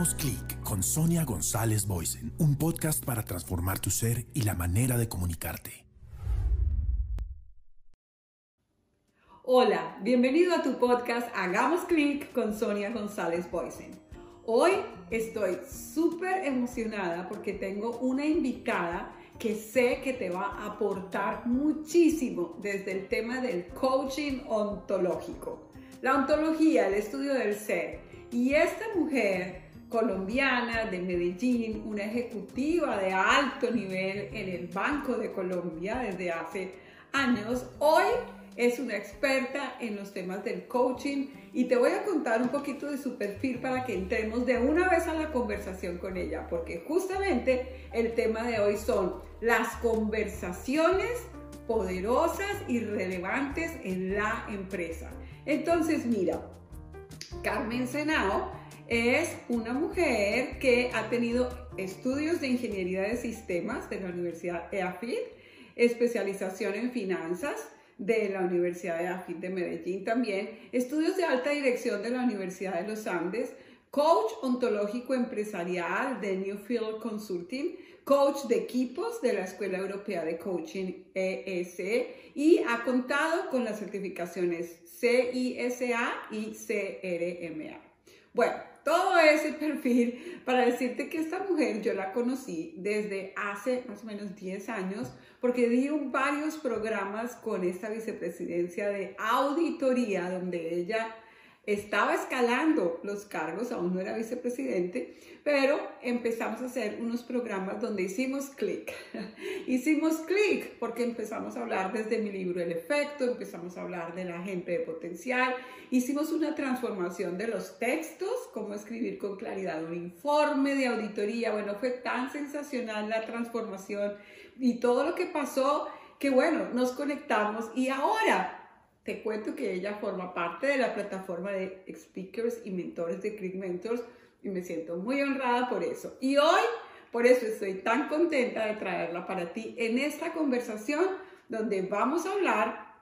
Hagamos clic con Sonia González Boysen, un podcast para transformar tu ser y la manera de comunicarte. Hola, bienvenido a tu podcast Hagamos clic con Sonia González Boysen. Hoy estoy súper emocionada porque tengo una invitada que sé que te va a aportar muchísimo desde el tema del coaching ontológico. La ontología, el estudio del ser. Y esta mujer colombiana de Medellín, una ejecutiva de alto nivel en el Banco de Colombia desde hace años, hoy es una experta en los temas del coaching y te voy a contar un poquito de su perfil para que entremos de una vez a la conversación con ella, porque justamente el tema de hoy son las conversaciones poderosas y relevantes en la empresa. Entonces, mira, Carmen Senao es una mujer que ha tenido estudios de ingeniería de sistemas de la Universidad EAFIT, especialización en finanzas, de la Universidad de AFIT de Medellín también, estudios de alta dirección de la Universidad de los Andes, coach ontológico empresarial de Newfield Consulting, coach de equipos de la Escuela Europea de Coaching ESE y ha contado con las certificaciones CISA y CRMA. Bueno, todo ese perfil para decirte que esta mujer yo la conocí desde hace más o menos 10 años porque di varios programas con esta vicepresidencia de auditoría donde ella estaba escalando los cargos, aún no era vicepresidente, pero empezamos a hacer unos programas donde hicimos clic. hicimos clic porque empezamos a hablar desde mi libro El efecto, empezamos a hablar de la gente de potencial, hicimos una transformación de los textos, cómo escribir con claridad un informe de auditoría. Bueno, fue tan sensacional la transformación y todo lo que pasó que bueno, nos conectamos y ahora te cuento que ella forma parte de la plataforma de speakers y mentores de Click Mentors y me siento muy honrada por eso. Y hoy, por eso estoy tan contenta de traerla para ti en esta conversación donde vamos a hablar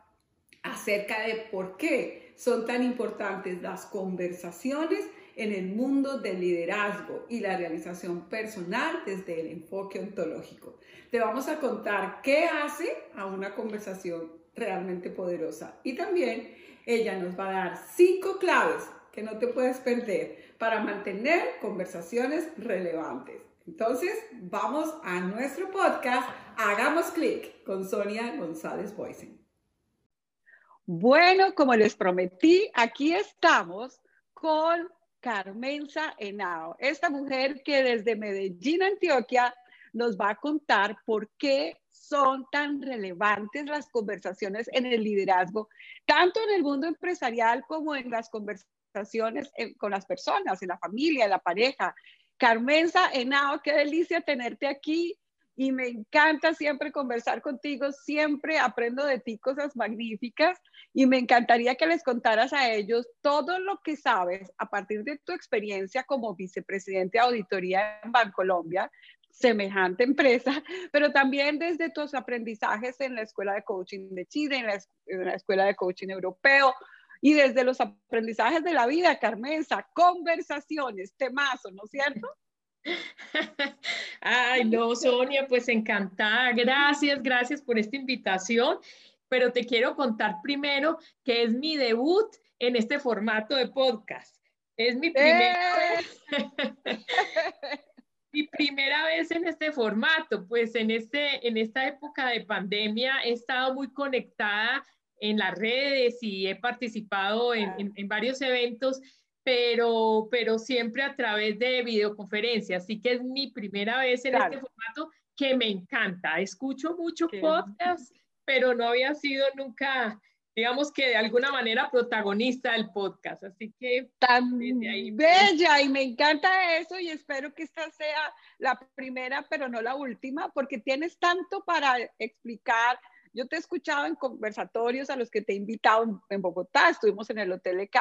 acerca de por qué son tan importantes las conversaciones en el mundo del liderazgo y la realización personal desde el enfoque ontológico. Te vamos a contar qué hace a una conversación realmente poderosa. Y también ella nos va a dar cinco claves que no te puedes perder para mantener conversaciones relevantes. Entonces, vamos a nuestro podcast. Hagamos clic con Sonia González Boysen. Bueno, como les prometí, aquí estamos con Carmenza Henao, esta mujer que desde Medellín, Antioquia, nos va a contar por qué son tan relevantes las conversaciones en el liderazgo, tanto en el mundo empresarial como en las conversaciones eh, con las personas, en la familia, en la pareja. Carmenza Henao, qué delicia tenerte aquí y me encanta siempre conversar contigo, siempre aprendo de ti cosas magníficas y me encantaría que les contaras a ellos todo lo que sabes a partir de tu experiencia como vicepresidente de auditoría en Bancolombia, semejante empresa, pero también desde tus aprendizajes en la Escuela de Coaching de Chile, en la, Escuela de Coaching Europeo, y desde los aprendizajes de la vida, Carmenza, conversaciones, temazo, ¿no es cierto? Ay, no, Sonia, pues encantada. Gracias, gracias por esta invitación. Pero te quiero contar primero que es mi debut en este formato de podcast. Es mi primera ¡Eh! mi primera vez en este formato, pues en, este, en esta época de pandemia he estado muy conectada en las redes y he participado en, en, varios eventos, pero, pero siempre a través de videoconferencia. Así que es mi primera vez en este formato que me encanta. Escucho mucho podcast, pero no había sido nunca digamos que de alguna manera protagonista del podcast. Así que tan bella y me encanta eso y espero que esta sea la primera, pero no la última, porque tienes tanto para explicar. Yo te he escuchado en conversatorios a los que te he invitado en Bogotá, estuvimos en el Hotel EK,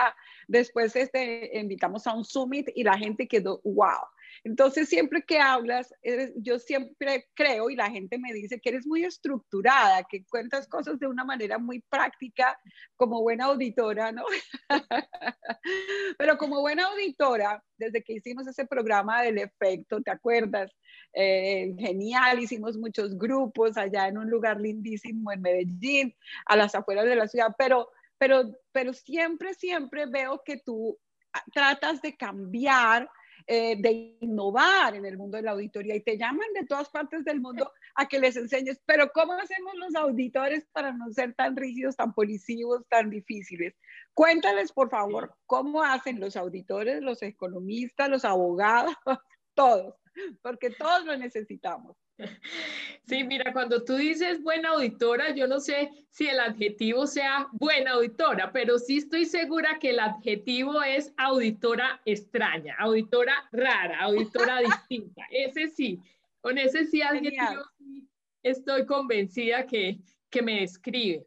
después este, invitamos a un summit y la gente quedó, wow, entonces, siempre que hablas, yo siempre creo y la gente me dice que eres muy estructurada, que cuentas cosas de una manera muy práctica, como buena auditora, ¿no? Pero como buena auditora, desde que hicimos ese programa del efecto, ¿te acuerdas? Eh, genial, hicimos muchos grupos allá en un lugar lindísimo en Medellín, a las afueras de la ciudad, pero, pero, pero siempre, siempre veo que tú ah, tratas de cambiar eh, de innovar en el mundo de la auditoría y te llaman de todas partes del mundo a que les enseñes, pero ¿cómo hacemos los auditores para no ser tan rígidos, tan policivos, tan difíciles? Cuéntales, por favor, cómo hacen los auditores, los economistas, los abogados, todos, porque todos lo necesitamos. Sí, mira, cuando tú dices buena auditora, yo no sé si el adjetivo sea buena auditora, pero sí estoy segura que el adjetivo es auditora extraña, auditora rara, auditora distinta. Ese sí, con ese sí adjetivo estoy convencida que, que me describe.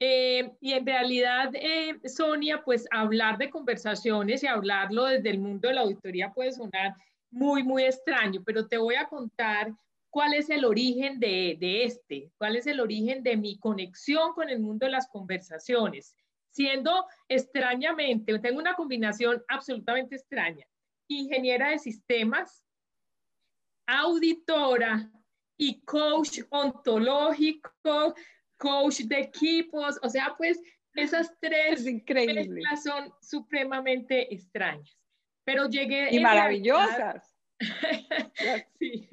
Eh, y en realidad, eh, Sonia, pues hablar de conversaciones y hablarlo desde el mundo de la auditoría puede sonar muy, muy extraño, pero te voy a contar cuál es el origen de, este, cuál es el origen de mi conexión con el mundo de las conversaciones. Siendo extrañamente, tengo una combinación absolutamente extraña, ingeniera de sistemas, auditora y coach ontológico, coach de equipos, o sea, pues esas tres mezclas son supremamente extrañas. Pero llegué... Y maravillosas. sí,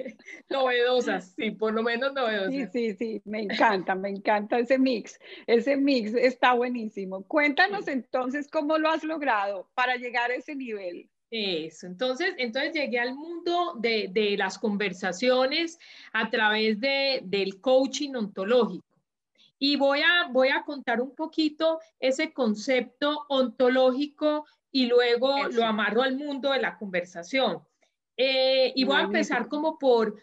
novedosas, sí, por lo menos novedosas. Sí, sí, sí, me encanta, me encanta ese mix. Ese mix está buenísimo. Cuéntanos entonces cómo lo has logrado para llegar a ese nivel. Eso, entonces, entonces llegué al mundo de, de las conversaciones a través de, del coaching ontológico. Y voy a, voy a contar un poquito ese concepto ontológico y luego lo amarro al mundo de la conversación. Eh, y voy a empezar como por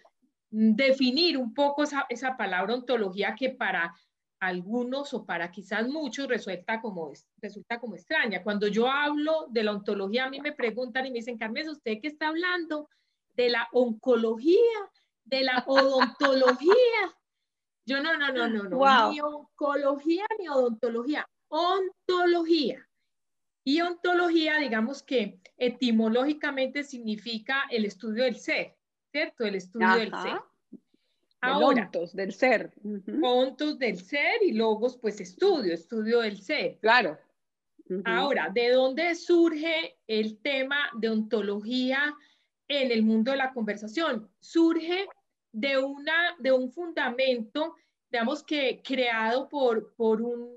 definir un poco esa, esa, palabra ontología que para algunos o para quizás muchos resulta como, resulta como extraña. Cuando yo hablo de la ontología, a mí me preguntan y me dicen, Carmen, ¿usted qué está hablando? De la oncología, de la odontología. Yo no, no, no, no, no. Ni oncología ni odontología, ontología. Y ontología, digamos que etimológicamente significa el estudio del ser, ¿cierto? El estudio del ser. Ahora, del ser. Puntos del ser y logos, pues estudio, estudio del ser. Claro. Ahora, ¿de dónde surge el tema de ontología en el mundo de la conversación? Surge de, una, de un fundamento, digamos que creado por, por un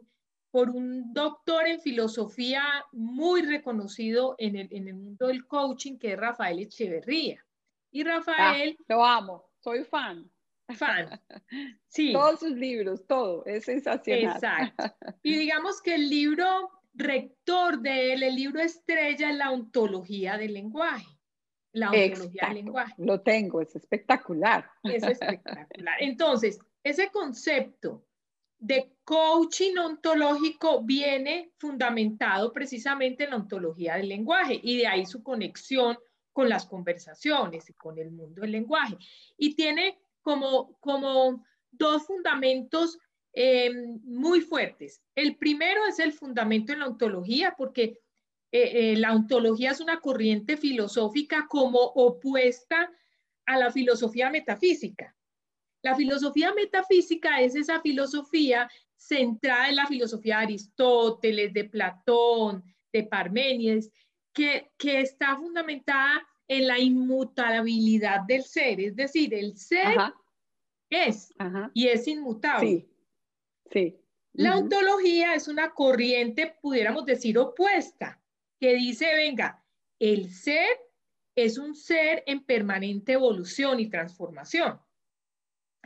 por un doctor en filosofía muy reconocido en el, en el mundo del coaching, que es Rafael Echeverría. Y Rafael... Ah, lo amo, soy fan. Fan, sí. Todos sus libros, todo, es sensacional. Exacto. Y digamos que el libro rector de él, el libro estrella, es la ontología del lenguaje. La ontología del lenguaje. Lo tengo, es espectacular. Es espectacular. Entonces, ese concepto de coaching ontológico viene fundamentado precisamente en la ontología del lenguaje y de ahí su conexión con las conversaciones y con el mundo del lenguaje. Y tiene como, como dos fundamentos eh, muy fuertes. El primero es el fundamento en la ontología, porque eh, eh, la ontología es una corriente filosófica como opuesta a la filosofía metafísica. La filosofía metafísica es esa filosofía centrada en la filosofía de Aristóteles, de Platón, de Parménides, que, está fundamentada en la inmutabilidad del ser, es decir, el ser es y es inmutable. Sí, La ontología es una corriente, pudiéramos decir, opuesta, que dice, venga, el ser es un ser en permanente evolución y transformación.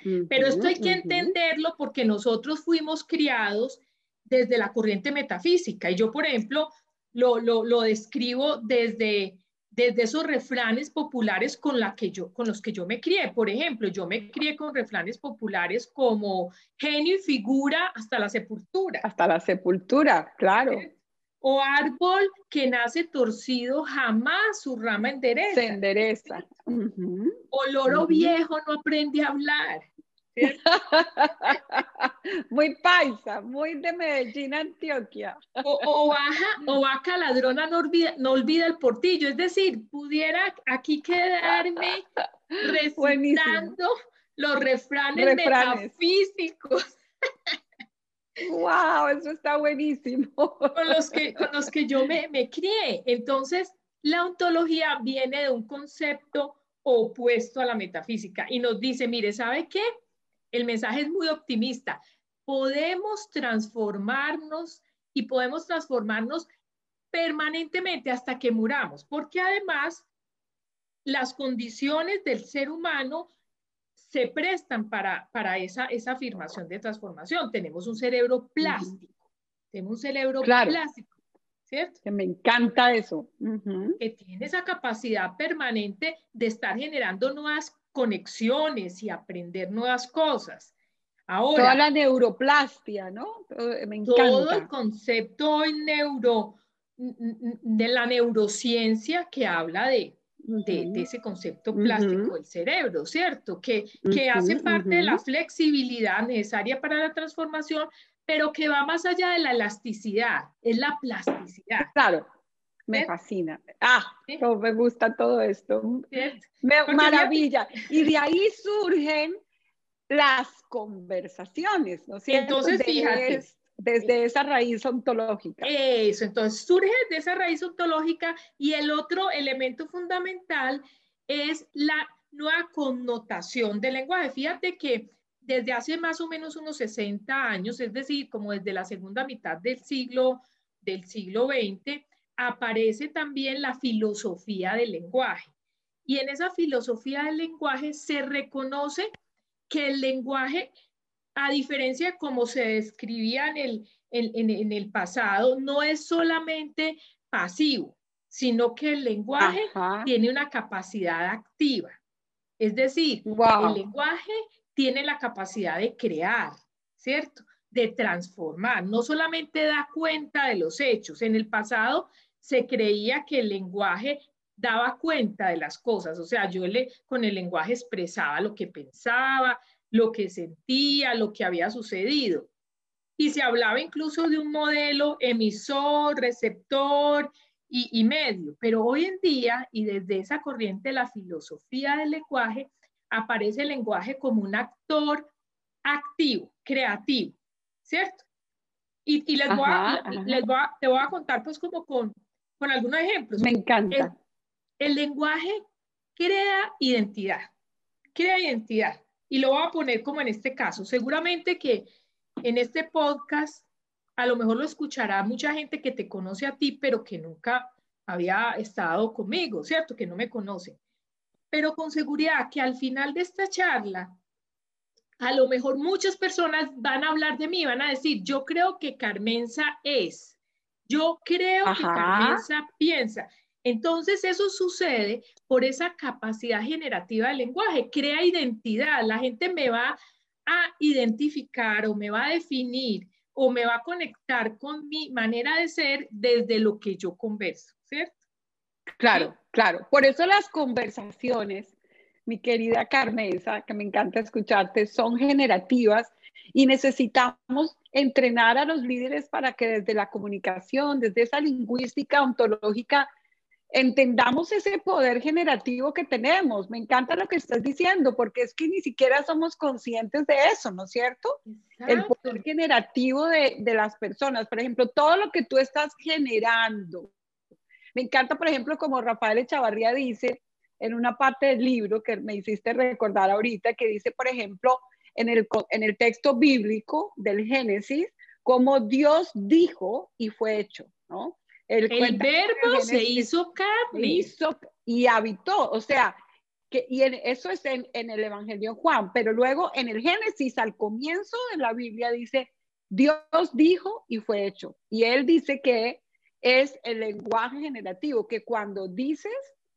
Pero esto hay que entenderlo porque nosotros fuimos criados desde la corriente metafísica. Y yo, por ejemplo, lo, lo, lo describo desde, desde esos refranes populares con, la que yo, con los que yo me crié. Por ejemplo, yo me crié con refranes populares como genio y figura hasta la sepultura. Hasta la sepultura, claro. O árbol que nace torcido, jamás su rama endereza. Se endereza. O loro viejo no aprende a hablar. muy paisa, muy de Medellín, Antioquia. O, baja, o vaca ladrona no olvida, no olvida el portillo. Es decir, pudiera aquí quedarme recitando los refranes, metafísicos. ¡Wow! Eso está buenísimo. Con los que, con los que yo me, me crié. Entonces, la ontología viene de un concepto opuesto a la metafísica y nos dice, mire, ¿sabe qué? El mensaje es muy optimista. Podemos transformarnos y podemos transformarnos permanentemente hasta que muramos, porque además las condiciones del ser humano se prestan para, para esa, esa afirmación de transformación. Tenemos un cerebro plástico, tenemos un cerebro plástico ¿cierto? Que me encanta eso. Que tiene esa capacidad permanente de estar generando nuevas conexiones y aprender nuevas cosas. Ahora, Toda la neuroplastia, ¿no? Me encanta. Todo el concepto neuro, de la neurociencia que habla de, de, ese concepto plástico del cerebro, ¿cierto? Que, que hace parte de la flexibilidad necesaria para la transformación, pero que va más allá de la elasticidad, es la plasticidad. Claro, me fascina. Ah, me gusta todo esto. maravilla. Y de ahí surgen las conversaciones, ¿no es cierto? Entonces, fíjate. Desde esa raíz ontológica. Eso, entonces surge de esa raíz ontológica y el otro elemento fundamental es la nueva connotación del lenguaje. Fíjate que desde hace más o menos unos 60 años, es decir, como desde la segunda mitad del siglo, del siglo XX, aparece también la filosofía del lenguaje. Y en esa filosofía del lenguaje se reconoce que el lenguaje, a diferencia de cómo se describía en el, en, el pasado, no es solamente pasivo, sino que el lenguaje tiene una capacidad activa. Es decir, el lenguaje tiene la capacidad de crear, ¿cierto? De transformar. No solamente da cuenta de los hechos. En el pasado se creía que el lenguaje daba cuenta de las cosas, o sea, yo le, con el lenguaje expresaba lo que pensaba, lo que sentía, lo que había sucedido. Y se hablaba incluso de un modelo emisor, receptor y, y medio, pero hoy en día, y desde esa corriente la filosofía del lenguaje, aparece el lenguaje como un actor activo, creativo, ¿cierto? Y, les, voy a, te voy a contar pues como con, con algunos ejemplos. Me encanta. El, lenguaje crea identidad, crea identidad. Y lo voy a poner como en este caso. Seguramente que en este podcast a lo mejor lo escuchará mucha gente que te conoce a ti, pero que nunca había estado conmigo, ¿cierto? Que no me conoce pero con seguridad que al final de esta charla, a lo mejor muchas personas van a hablar de mí, van a decir, yo creo que Carmenza es, yo creo que Carmenza piensa. Entonces eso sucede por esa capacidad generativa del lenguaje, crea identidad, la gente me va a identificar o me va a definir o me va a conectar con mi manera de ser desde lo que yo converso, ¿cierto? Claro, claro. Por eso las conversaciones, mi querida Carmenza, que me encanta escucharte, son generativas y necesitamos entrenar a los líderes para que desde la comunicación, desde esa lingüística ontológica, entendamos ese poder generativo que tenemos. Me encanta lo que estás diciendo, porque es que ni siquiera somos conscientes de eso, ¿no es cierto? El poder generativo de, de, las personas. Por ejemplo, todo lo que tú estás generando, me encanta, por ejemplo, como Rafael Echavarría dice en una parte del libro que me hiciste recordar ahorita, que dice, por ejemplo, en el, en el texto bíblico del Génesis, como Dios dijo y fue hecho, ¿no? El, verbo se hizo carne. Hizo y habitó, o sea, que, y eso es en, en el Evangelio de Juan, pero luego en el Génesis, al comienzo de la Biblia, dice, Dios dijo y fue hecho. Y él dice que es el lenguaje generativo, que cuando dices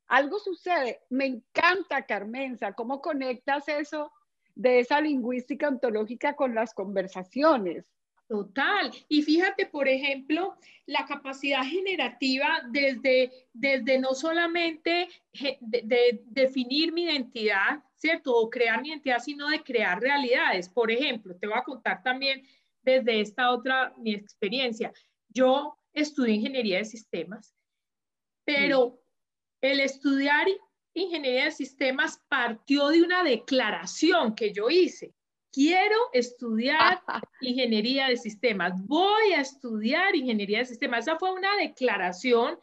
algo sucede. Me encanta, Carmenza, cómo conectas eso de esa lingüística ontológica con las conversaciones. Total. Y fíjate, por ejemplo, la capacidad generativa desde, desde no solamente de, definir mi identidad, ¿cierto? O crear mi identidad, sino de crear realidades. Por ejemplo, te voy a contar también desde esta otra mi experiencia. Yo estudié ingeniería de sistemas, pero el estudiar ingeniería de sistemas partió de una declaración que yo hice quiero estudiar ingeniería de sistemas, voy a estudiar ingeniería de sistemas. Esa fue una declaración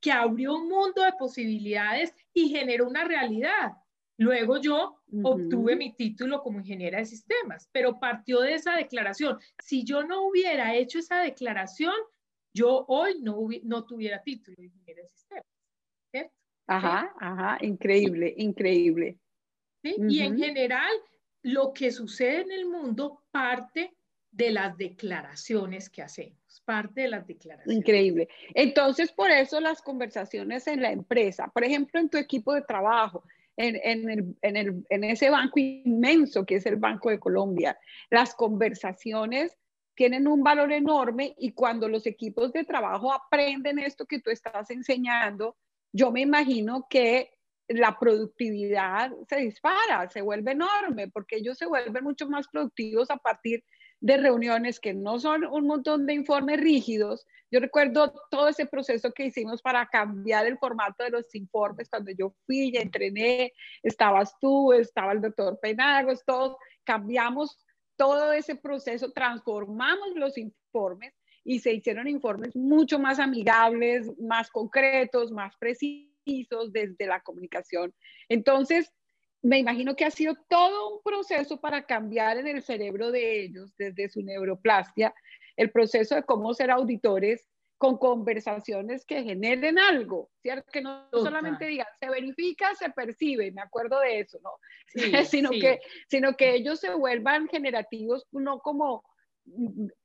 que abrió un mundo de posibilidades y generó una realidad. Luego yo obtuve mi título como ingeniera de sistemas, pero partió de esa declaración. Si yo no hubiera hecho esa declaración, yo hoy no, no tuviera título de ingeniera de sistemas. Ajá, ajá, increíble, increíble. Y en general, lo que sucede en el mundo parte de las declaraciones que hacemos, parte de las declaraciones. Increíble. Entonces, por eso las conversaciones en la empresa, por ejemplo, en tu equipo de trabajo, en, en, ese banco inmenso que es el Banco de Colombia, las conversaciones tienen un valor enorme y cuando los equipos de trabajo aprenden esto que tú estás enseñando, yo me imagino que la productividad se dispara, se vuelve enorme, porque ellos se vuelven mucho más productivos a partir de reuniones que no son un montón de informes rígidos. Yo recuerdo todo ese proceso que hicimos para cambiar el formato de los informes cuando yo fui y entrené, estabas tú, estaba el doctor Penagos, todos cambiamos todo ese proceso, transformamos los informes y se hicieron informes mucho más amigables, más concretos, más precisos desde la comunicación. Entonces, me imagino que ha sido todo un proceso para cambiar en el cerebro de ellos, desde su neuroplastia, el proceso de cómo ser auditores con conversaciones que generen algo, ¿cierto? Que no solamente digan, se verifica, se percibe, me acuerdo de eso, ¿no? sino, Que, sino que ellos se vuelvan generativos, no como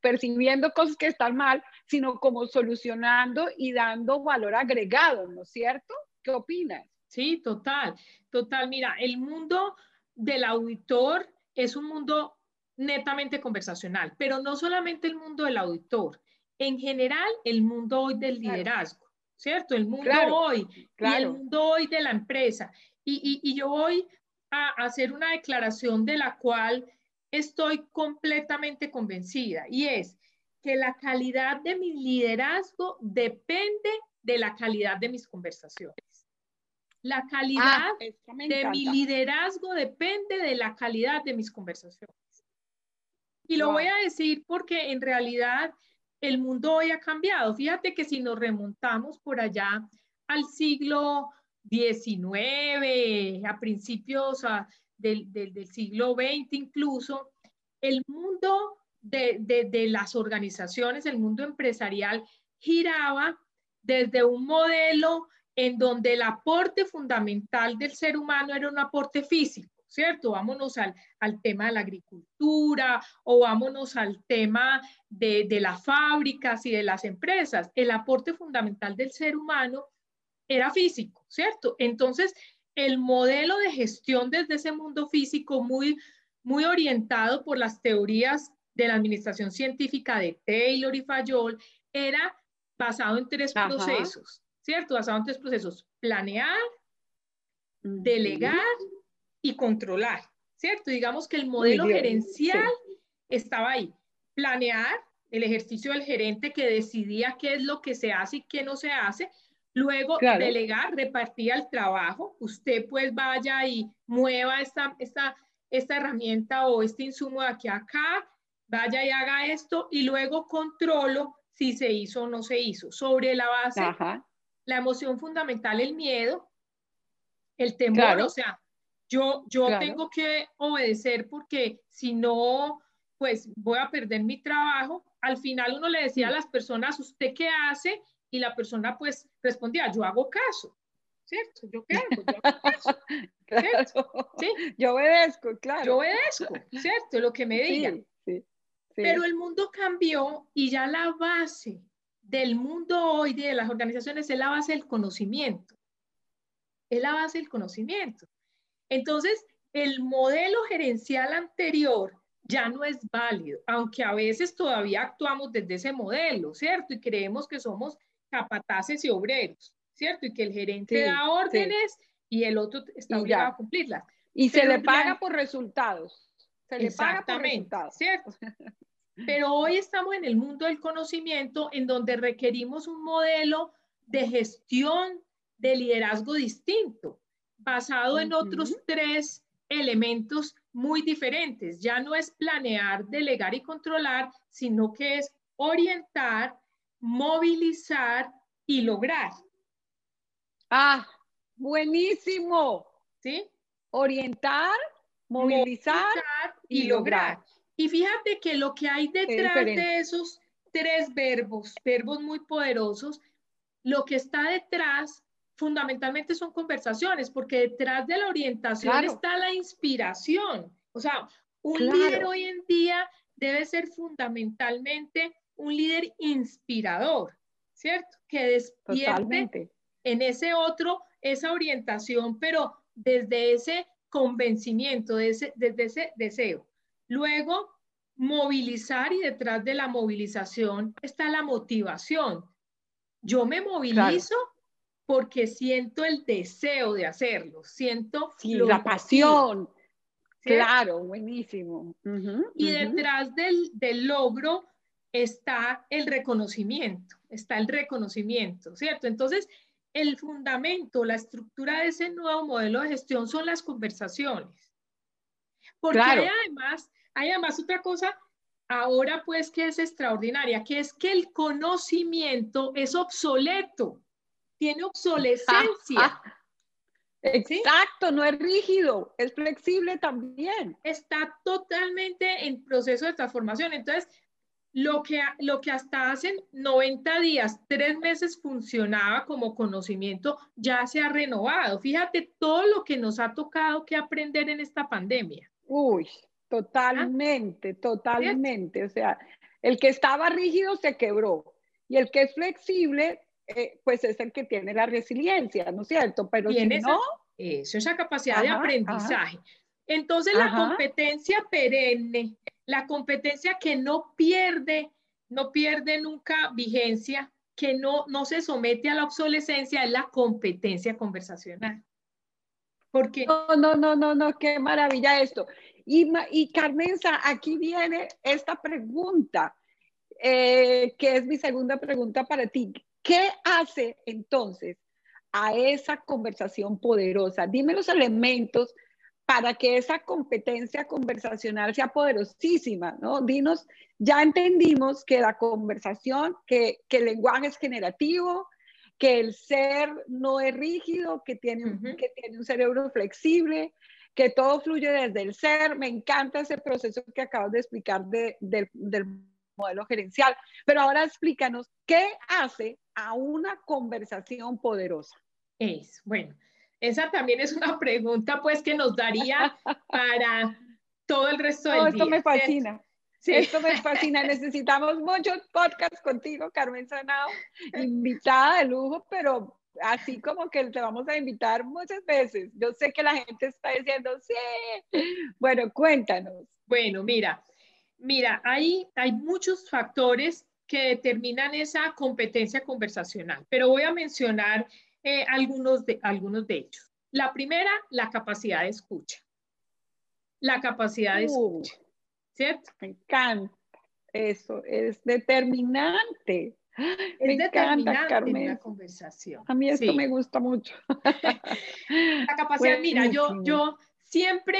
percibiendo cosas que están mal, sino como solucionando y dando valor agregado, ¿no es cierto? ¿Qué opinas? Sí, total, total. Mira, el mundo del auditor es un mundo netamente conversacional, pero no solamente el mundo del auditor, en general el mundo hoy del liderazgo, ¿cierto? El mundo hoy, y el mundo hoy de la empresa. Y, y yo voy a hacer una declaración de la cual estoy completamente convencida y es que la calidad de mi liderazgo depende de la calidad de mis conversaciones. La calidad ah, de mi liderazgo depende de la calidad de mis conversaciones. Y lo voy a decir porque en realidad el mundo hoy ha cambiado. Fíjate que si nos remontamos por allá al siglo XIX, a principios del, siglo XX incluso, el mundo de, de, las organizaciones, el mundo empresarial giraba desde un modelo en donde el aporte fundamental del ser humano era un aporte físico, ¿cierto? Vámonos al, al tema de la agricultura o vámonos al tema de, de las fábricas y de las empresas. El aporte fundamental del ser humano era físico, ¿cierto? Entonces, el modelo de gestión desde ese mundo físico muy, muy orientado por las teorías de la administración científica de Taylor y Fayol era basado en tres procesos, ¿cierto? Basado en tres procesos, planear, delegar y controlar, ¿cierto? Digamos que el modelo gerencial estaba ahí. Planear, el ejercicio del gerente que decidía qué es lo que se hace y qué no se hace, Luego, delegar, repartir el trabajo. Usted pues vaya y mueva esta, esta, esta herramienta o este insumo de aquí a acá, vaya y haga esto y luego controlo si se hizo o no se hizo. Sobre la base, la emoción fundamental, el miedo, el temor, o sea, yo, yo tengo que obedecer porque si no, pues voy a perder mi trabajo. Al final uno le decía a las personas, ¿usted qué hace? Y la persona pues respondía, yo hago caso, ¿cierto? ¿Yo qué hago? Yo hago caso, ¿Sí? Yo obedezco, claro. Yo obedezco, ¿cierto? Lo que me digan. Sí, Pero el mundo cambió y ya la base del mundo hoy de las organizaciones es la base del conocimiento. Es la base del conocimiento. Entonces, el modelo gerencial anterior ya no es válido, aunque a veces todavía actuamos desde ese modelo, ¿cierto? Y creemos que somos capataces y obreros, ¿cierto? Y que el gerente da órdenes y el otro está obligado a cumplirlas. Y se le paga por resultados. Se le paga por resultados. ¿cierto? Pero hoy estamos en el mundo del conocimiento en donde requerimos un modelo de gestión de liderazgo distinto, basado en otros tres elementos muy diferentes. Ya no es planear, delegar y controlar, sino que es orientar, movilizar y lograr. Ah, buenísimo. ¿Sí? Orientar, movilizar, y, lograr. Y fíjate que lo que hay detrás de esos tres verbos, verbos muy poderosos, lo que está detrás fundamentalmente son conversaciones, porque detrás de la orientación está la inspiración. O sea, un líder hoy en día debe ser fundamentalmente un líder inspirador, ¿cierto? Que despierte en ese otro esa orientación, pero desde ese convencimiento, desde ese deseo. Luego, movilizar y detrás de la movilización está la motivación. Yo me movilizo porque siento el deseo de hacerlo, siento la pasión. Claro, buenísimo. y detrás del, del, logro está el reconocimiento, está el reconocimiento, ¿cierto? Entonces, el fundamento, la estructura de ese nuevo modelo de gestión son las conversaciones. Porque además, hay además otra cosa ahora pues que es extraordinaria, que es que el conocimiento es obsoleto, tiene obsolescencia. Exacto, no es rígido, es flexible también. Está totalmente en proceso de transformación. Entonces, lo que, lo que hasta hace 90 días, tres meses funcionaba como conocimiento, ya se ha renovado. Fíjate todo lo que nos ha tocado que aprender en esta pandemia. Uy, totalmente, totalmente. O sea, el que estaba rígido se quebró y el que es flexible, eh, pues es el que tiene la resiliencia, ¿no es cierto? Pero si no... Eso, esa capacidad de aprendizaje. Entonces, la competencia perenne la competencia que no pierde, no pierde nunca vigencia, que no, no se somete a la obsolescencia, es la competencia conversacional. Porque... No, no, no, no, no, qué maravilla esto. Y, y Carmenza, aquí viene esta pregunta, eh, que es mi segunda pregunta para ti. ¿Qué hace entonces a esa conversación poderosa? Dime los elementos para que esa competencia conversacional sea poderosísima, ¿no? Dinos, ya entendimos que la conversación, que, que el lenguaje es generativo, que el ser no es rígido, que tiene, que tiene un cerebro flexible, que todo fluye desde el ser. Me encanta ese proceso que acabas de explicar del modelo gerencial. Pero ahora explícanos, ¿qué hace a una conversación poderosa? Es, bueno, esa también es una pregunta pues que nos daría para todo el resto del no, esto me fascina. Sí. Esto me fascina. Necesitamos muchos podcasts contigo, Carmen Sanao, invitada de lujo, pero así como que te vamos a invitar muchas veces. Yo sé que la gente está diciendo, sí. Bueno, cuéntanos. Bueno, mira, mira, hay, hay muchos factores que determinan esa competencia conversacional, pero voy a mencionar eh, algunos, de, algunos de ellos. La primera, la capacidad de escucha. La capacidad de uh, escucha. ¿Cierto? Me encanta. Eso es determinante. Es me encanta, Carmen. la conversación. A mí esto me gusta mucho. la capacidad, mira, yo, yo siempre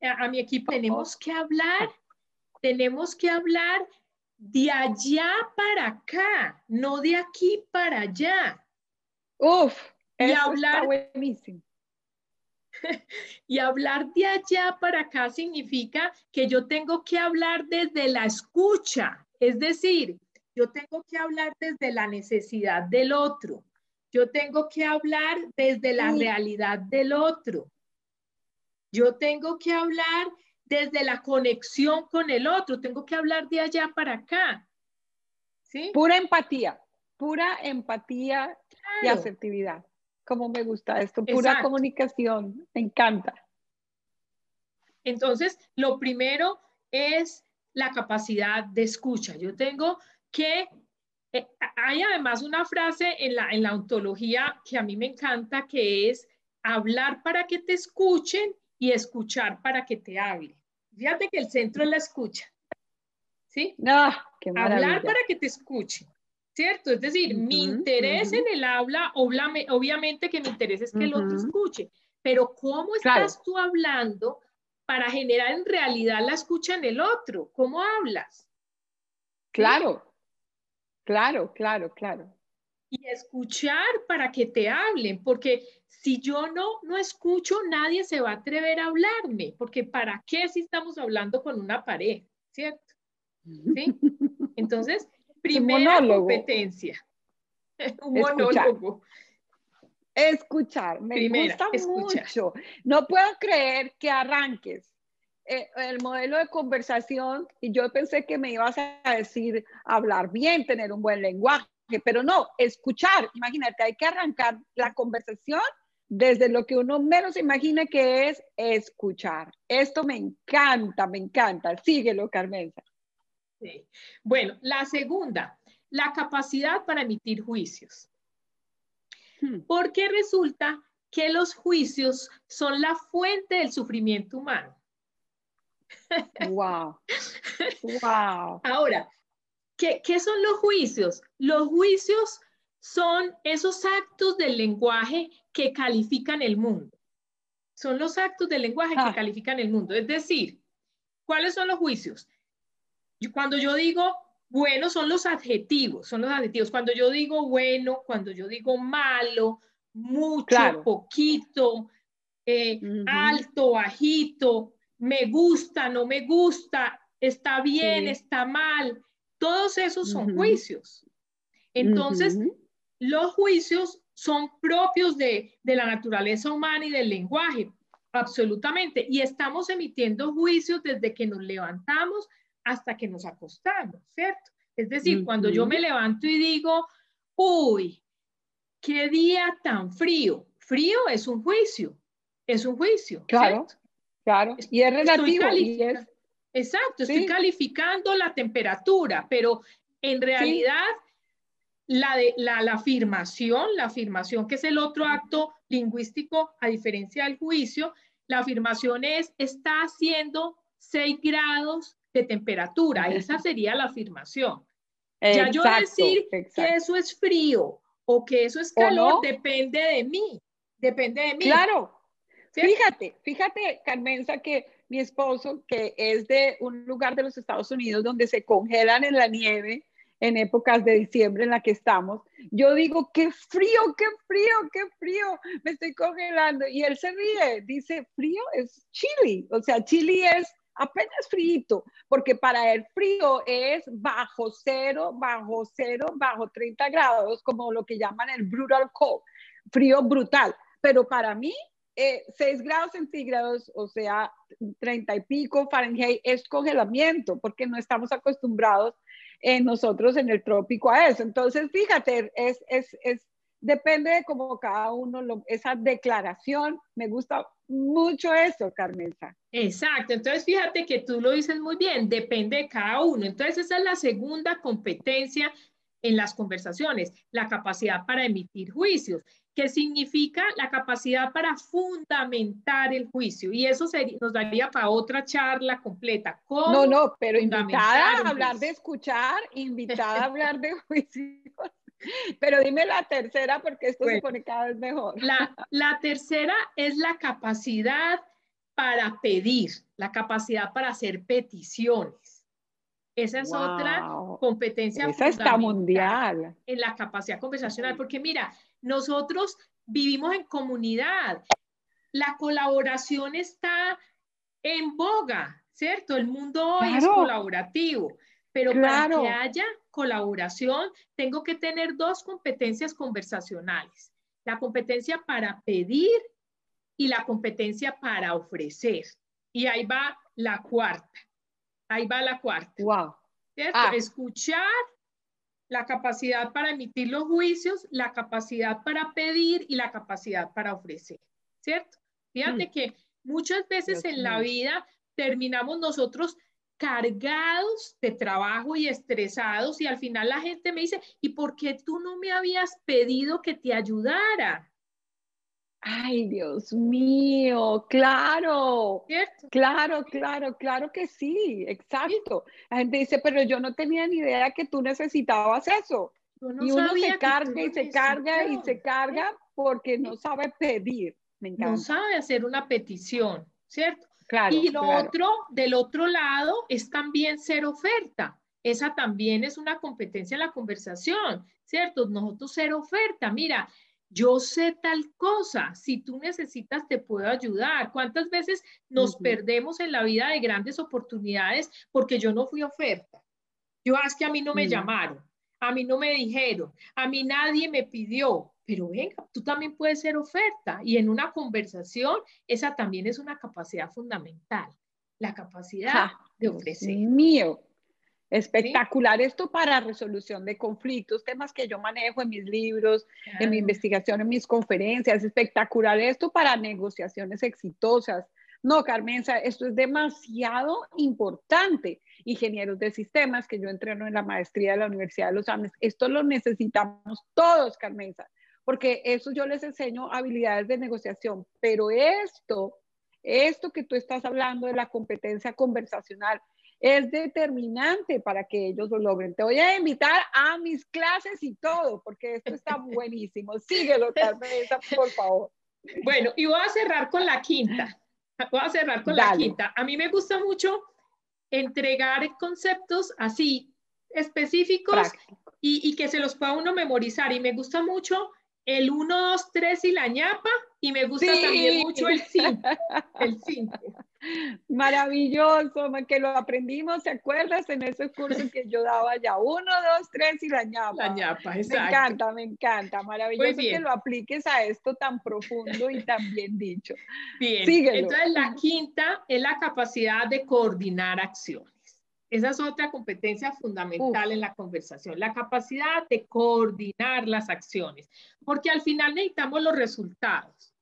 a, mi equipo tenemos que hablar, tenemos que hablar de allá para acá, no de aquí para allá. Uf, y hablar, buenísimo. y hablar de allá para acá significa que yo tengo que hablar desde la escucha, es decir, yo tengo que hablar desde la necesidad del otro, yo tengo que hablar desde la realidad del otro, yo tengo que hablar desde la conexión con el otro, tengo que hablar de allá para acá. ¿Sí? Pura empatía, pura empatía y asertividad. Como me gusta esto, pura comunicación, me encanta. Entonces, lo primero es la capacidad de escucha. Yo tengo que, eh, hay además una frase en la, en la ontología que a mí me encanta, que es hablar para que te escuchen y escuchar para que te hablen. Fíjate que el centro es la escucha. ¿Sí? No, qué Hablar para que te escuchen. ¿Cierto? Es decir, mi interés en el habla, obviamente que mi interés es que el otro escuche, pero ¿cómo estás tú hablando para generar en realidad la escucha en el otro? ¿Cómo hablas? Claro, claro, claro, claro. Y escuchar para que te hablen, porque si yo no, no escucho, nadie se va a atrever a hablarme, porque ¿para qué si estamos hablando con una pared? ¿Cierto? ¿Sí? Entonces, primera competencia. Un monólogo. Escuchar, me gusta mucho. No puedo creer que arranques eh, el modelo de conversación y yo pensé que me ibas a decir hablar bien, tener un buen lenguaje, pero no, escuchar. Imagínate, hay que arrancar la conversación desde lo que uno menos imagina que es escuchar. Esto me encanta, me encanta. Síguelo, Carmenza. Bueno, la segunda, la capacidad para emitir juicios. Hmm. Porque resulta que los juicios son la fuente del sufrimiento humano. Wow. Wow. Ahora, ¿qué, ¿qué, son los juicios? Los juicios son esos actos del lenguaje que califican el mundo. Son los actos del lenguaje que ah. califican el mundo. Es decir, ¿cuáles son los juicios? Cuando yo digo bueno, son los adjetivos, son los adjetivos. Cuando yo digo bueno, cuando yo digo malo, mucho, poquito, eh, alto, bajito, me gusta, no me gusta, está bien, está mal, todos esos son juicios. Entonces, los juicios son propios de, de la naturaleza humana y del lenguaje, absolutamente. Y estamos emitiendo juicios desde que nos levantamos hasta que nos acostamos, ¿cierto? Es decir, cuando yo me levanto y digo, uy, qué día tan frío. Frío es un juicio, es un juicio. Claro, claro. Y es relativo. Exacto, estoy calificando la temperatura, pero en realidad la, de, la, la, afirmación, la afirmación que es el otro acto lingüístico a diferencia del juicio, la afirmación es está haciendo 6 grados de temperatura. Esa sería la afirmación. ya yo decir que eso es frío o que eso es calor depende de mí. Depende de mí. Claro. Fíjate, fíjate, Carmenza, que mi esposo, que es de un lugar de los Estados Unidos donde se congelan en la nieve en épocas de diciembre en la que estamos, yo digo, qué frío, qué frío, qué frío, me estoy congelando. Y él se ríe, dice, frío es chili, o sea, chili es apenas frío, porque para el frío es bajo cero, bajo cero, bajo 30 grados, como lo que llaman el brutal cold, frío brutal. Pero para mí, eh, 6 grados centígrados, o sea, 30 y pico Fahrenheit, es congelamiento, porque no estamos acostumbrados en nosotros en el trópico a eso. Entonces, fíjate, es, es, es depende de cómo cada uno, lo, esa declaración, me gusta mucho eso, Carmenza. Exacto, entonces fíjate que tú lo dices muy bien, depende de cada uno. Entonces esa es la segunda competencia en las conversaciones, la capacidad para emitir juicios, que significa la capacidad para fundamentar el juicio. Y eso nos daría para otra charla completa. No, no, pero invitada a hablar de escuchar, invitada a hablar de juicios. Pero dime la tercera porque esto se pone cada vez mejor. La, la tercera es la capacidad para pedir, la capacidad para hacer peticiones. Esa es otra competencia. Esa está mundial. En la capacidad conversacional, porque mira, nosotros vivimos en comunidad. La colaboración está en boga, ¿cierto? El mundo hoy es colaborativo. Pero para que haya colaboración, tengo que tener dos competencias conversacionales. La competencia para pedir y la competencia para ofrecer. Y ahí va la cuarta. Ahí va la cuarta. Wow. Ah. Escuchar, la capacidad para emitir los juicios, la capacidad para pedir y la capacidad para ofrecer. ¿Cierto? Fíjate mm. que Muchas veces en la vida terminamos nosotros cargados de trabajo y estresados y al final la gente me dice, ¿y por qué tú no me habías pedido que te ayudara? Ay, Dios mío, claro. ¿Cierto? Claro, claro, claro que sí, exacto. La gente dice, pero yo no tenía ni idea que tú necesitabas eso. y uno se carga y se carga y se carga porque no sabe pedir. Me. No sabe hacer una petición, ¿cierto? Claro, y lo otro, del otro lado, es también ser oferta. Esa también es una competencia en la conversación, ¿cierto? Nosotros ser oferta. Mira, yo sé tal cosa, si tú necesitas te puedo ayudar. ¿Cuántas veces nos perdemos en la vida de grandes oportunidades porque yo no fui oferta? Yo, ah, es que a mí no me mm. llamaron, a mí no me dijeron, a mí nadie me pidió, pero venga, tú también puedes ser oferta y en una conversación esa también es una capacidad fundamental, la capacidad de ofrecer. Mío, Espectacular esto para resolución de conflictos, temas que yo manejo en mis libros, en mi investigación, en mis conferencias. Espectacular esto para negociaciones exitosas. No, Carmenza, esto es demasiado importante. Ingenieros de sistemas, que yo entreno en la maestría de la Universidad de los Andes, esto lo necesitamos todos, Carmenza, porque eso yo les enseño habilidades de negociación, pero esto, esto que tú estás hablando de la competencia conversacional, es determinante para que ellos lo logren. Te voy a invitar a mis clases y todo, porque esto está buenísimo. Síguelo, Carmen, por favor. Bueno, y voy a cerrar con la quinta. Voy a cerrar con la quinta. A mí me gusta mucho entregar conceptos así específicos y, y, que se los pueda uno memorizar. Y me gusta mucho el 1, 2, 3 y la ñapa, y me gusta también mucho el 5. El 5. Maravilloso, que lo aprendimos, ¿te acuerdas? En ese curso que yo daba ya, 1, 2, 3 y la ñapa. La ñapa, exacto. Me encanta, me encanta, maravilloso que lo apliques a esto tan profundo y tan bien dicho. Bien, entonces la quinta es la capacidad de coordinar acciones. Esa es otra competencia fundamental en la conversación, la capacidad de coordinar las acciones, porque al final necesitamos los resultados,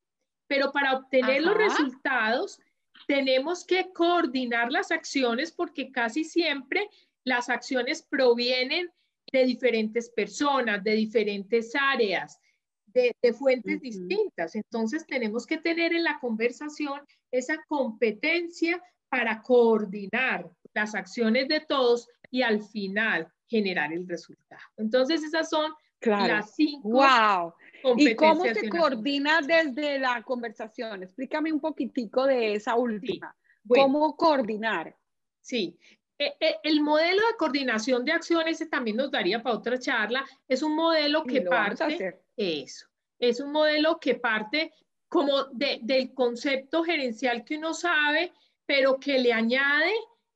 pero para obtener los resultados tenemos que coordinar las acciones porque casi siempre las acciones provienen de diferentes personas, de diferentes áreas, de, fuentes distintas. Entonces tenemos que tener en la conversación esa competencia para coordinar las acciones de todos y al final generar el resultado. Entonces, esas son las cinco. ¡Wow! ¿Y cómo se coordina desde la conversación? Explícame un poquitico de esa última. ¿Cómo coordinar? Sí, e, e, el modelo de coordinación de acciones también nos daría para otra charla. Es un modelo que parte. Eso. Es un modelo que parte como del concepto gerencial que uno sabe, pero que le añade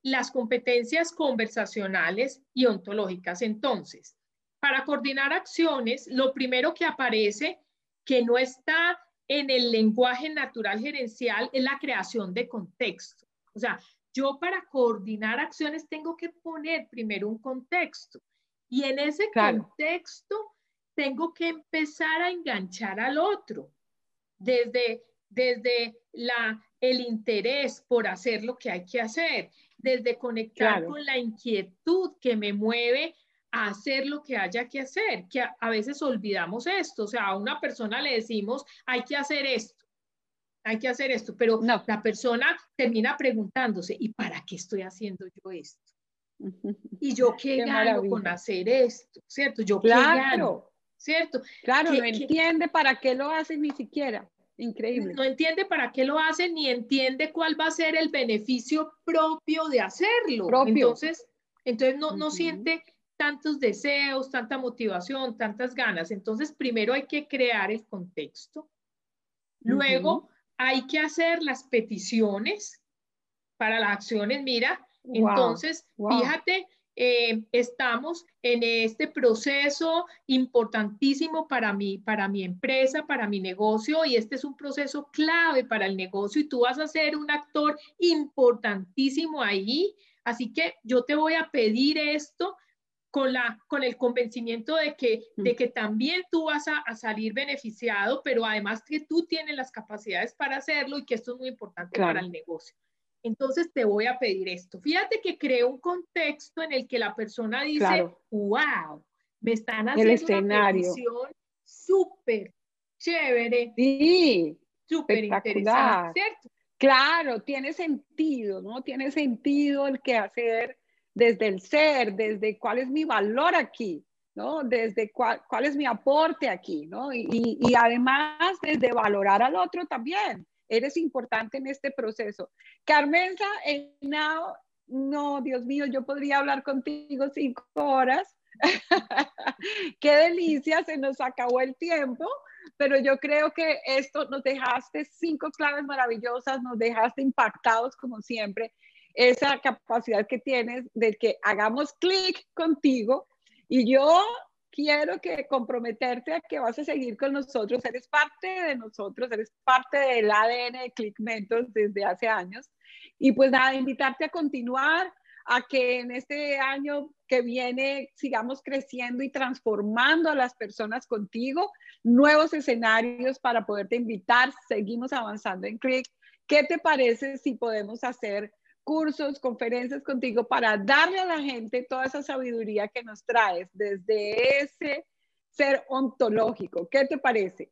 las competencias conversacionales y ontológicas. Entonces, para coordinar acciones, lo primero que aparece que no está en el lenguaje natural gerencial es la creación de contexto. O sea, yo para coordinar acciones tengo que poner primero un contexto y en ese contexto tengo que empezar a enganchar al otro desde, desde la, el interés por hacer lo que hay que hacer, desde conectar con la inquietud que me mueve a hacer lo que haya que hacer, que a, veces olvidamos esto, o sea, a una persona le decimos, hay que hacer esto, hay que hacer esto, pero la persona termina preguntándose, ¿y para qué estoy haciendo yo esto? ¿Y yo qué, gano con hacer esto? ¿Cierto? ¿Yo qué gano? ¿Cierto? Claro, no entiende para qué lo hace ni siquiera. Increíble. No entiende para qué lo hace ni entiende cuál va a ser el beneficio propio de hacerlo. Entonces, entonces no, no siente tantos deseos, tanta motivación, tantas ganas. Entonces, primero hay que crear el contexto. Luego hay que hacer las peticiones para las acciones. Mira, entonces, fíjate eh, estamos en este proceso importantísimo para mí, para mi empresa, para mi negocio, y este es un proceso clave para el negocio y tú vas a ser un actor importantísimo ahí. Así que yo te voy a pedir esto con, la, con el convencimiento de que, mm. de que también tú vas a, salir beneficiado, pero además que tú tienes las capacidades para hacerlo y que esto es muy importante para el negocio. Entonces te voy a pedir esto. Fíjate que creo un contexto en el que la persona dice, wow, me están haciendo el escenario. una súper chévere. Sí. Súper interesante, ¿cierto? Claro, tiene sentido, ¿no? Tiene sentido el que hacer desde el ser, desde cuál es mi valor aquí, ¿no? Desde cuál, cuál es mi aporte aquí, ¿no? Y, y, además desde valorar al otro también. Eres importante en este proceso. Carmenza, no, no, Dios mío, yo podría hablar contigo cinco horas. Qué delicia, se nos acabó el tiempo, pero yo creo que esto nos dejaste cinco claves maravillosas, nos dejaste impactados como siempre, esa capacidad que tienes de que hagamos clic contigo y yo quiero que comprometerte a que vas a seguir con nosotros, eres parte de nosotros, eres parte del ADN de Click Mentors desde hace años. Y pues nada, invitarte a continuar, a que en este año que viene sigamos creciendo y transformando a las personas contigo, nuevos escenarios para poderte invitar, seguimos avanzando en Click. ¿Qué te parece si podemos hacer cursos, conferencias contigo para darle a la gente toda esa sabiduría que nos traes desde ese ser ontológico? ¿Qué te parece?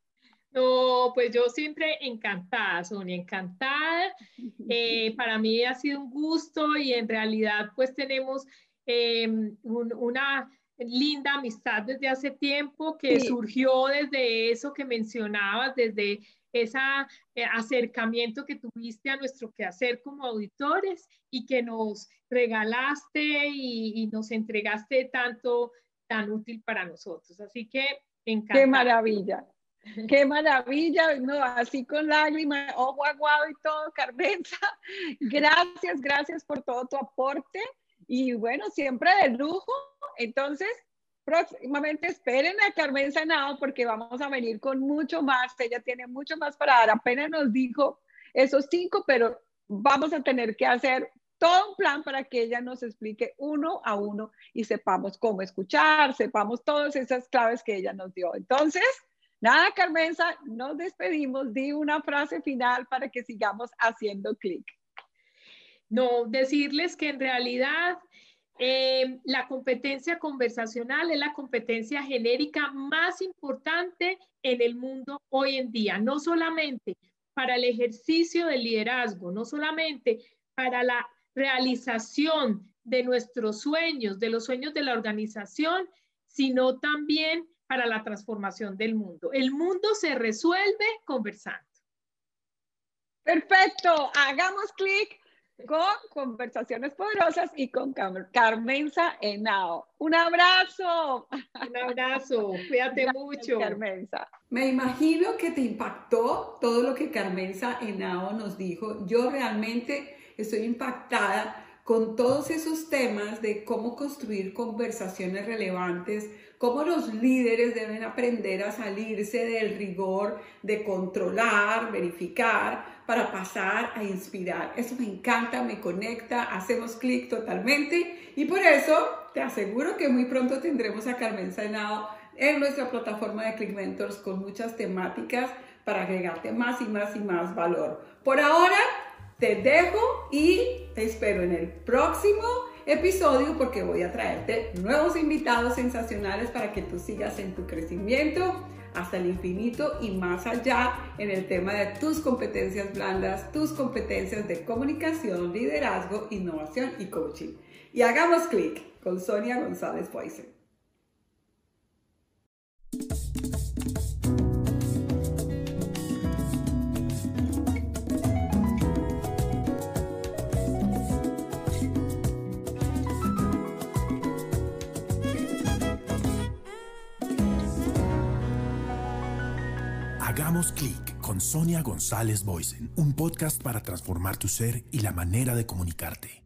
No, pues yo siempre encantada, Sonia, encantada. Eh, para mí ha sido un gusto y en realidad pues tenemos em, una linda amistad desde hace tiempo que surgió desde eso que mencionabas, desde ese eh, acercamiento que tuviste a nuestro quehacer como auditores y que nos regalaste y, y nos entregaste tanto tan útil para nosotros. Así que encantada. Qué maravilla. Qué maravilla, no, así con lágrimas, ojo aguado y todo, Carmenza. Gracias, gracias por todo tu aporte y bueno, siempre de lujo. Entonces, próximamente esperen a Carmen Sanado porque vamos a venir con mucho más. Ella tiene mucho más para dar. Apenas nos dijo esos cinco, pero vamos a tener que hacer todo un plan para que ella nos explique uno a uno y sepamos cómo escuchar, sepamos todas esas claves que ella nos dio. Entonces, Nada, Carmenza, nos despedimos. Di una frase final para que sigamos haciendo clic. No, decirles que en realidad eh, la competencia conversacional es la competencia genérica más importante en el mundo hoy en día, no solamente para el ejercicio del liderazgo, no solamente para la realización de nuestros sueños, de los sueños de la organización, sino también para la transformación del mundo. El mundo se resuelve conversando. Perfecto, hagamos clic con conversaciones poderosas y con Carmenza Henao. Un abrazo. Un abrazo, cuídate mucho. Carmenza. Me imagino que te impactó todo lo que Carmenza Henao nos dijo. Yo realmente estoy impactada con todos esos temas de cómo construir conversaciones relevantes cómo los líderes deben aprender a salirse del rigor de controlar, verificar, para pasar a inspirar. Eso me encanta, me conecta, hacemos clic totalmente y por eso te aseguro que muy pronto tendremos a Carmen Senado en nuestra plataforma de Click Mentors con muchas temáticas para agregarte más y más y más valor. Por ahora, te dejo y te espero en el próximo episodio porque voy a traerte nuevos invitados sensacionales para que tú sigas en tu crecimiento hasta el infinito y más allá en el tema de tus competencias blandas, tus competencias de comunicación, liderazgo, innovación y coaching. Y hagamos clic con Sonia González Poison. Hagamos clic con Sonia González Boysen, un podcast para transformar tu ser y la manera de comunicarte.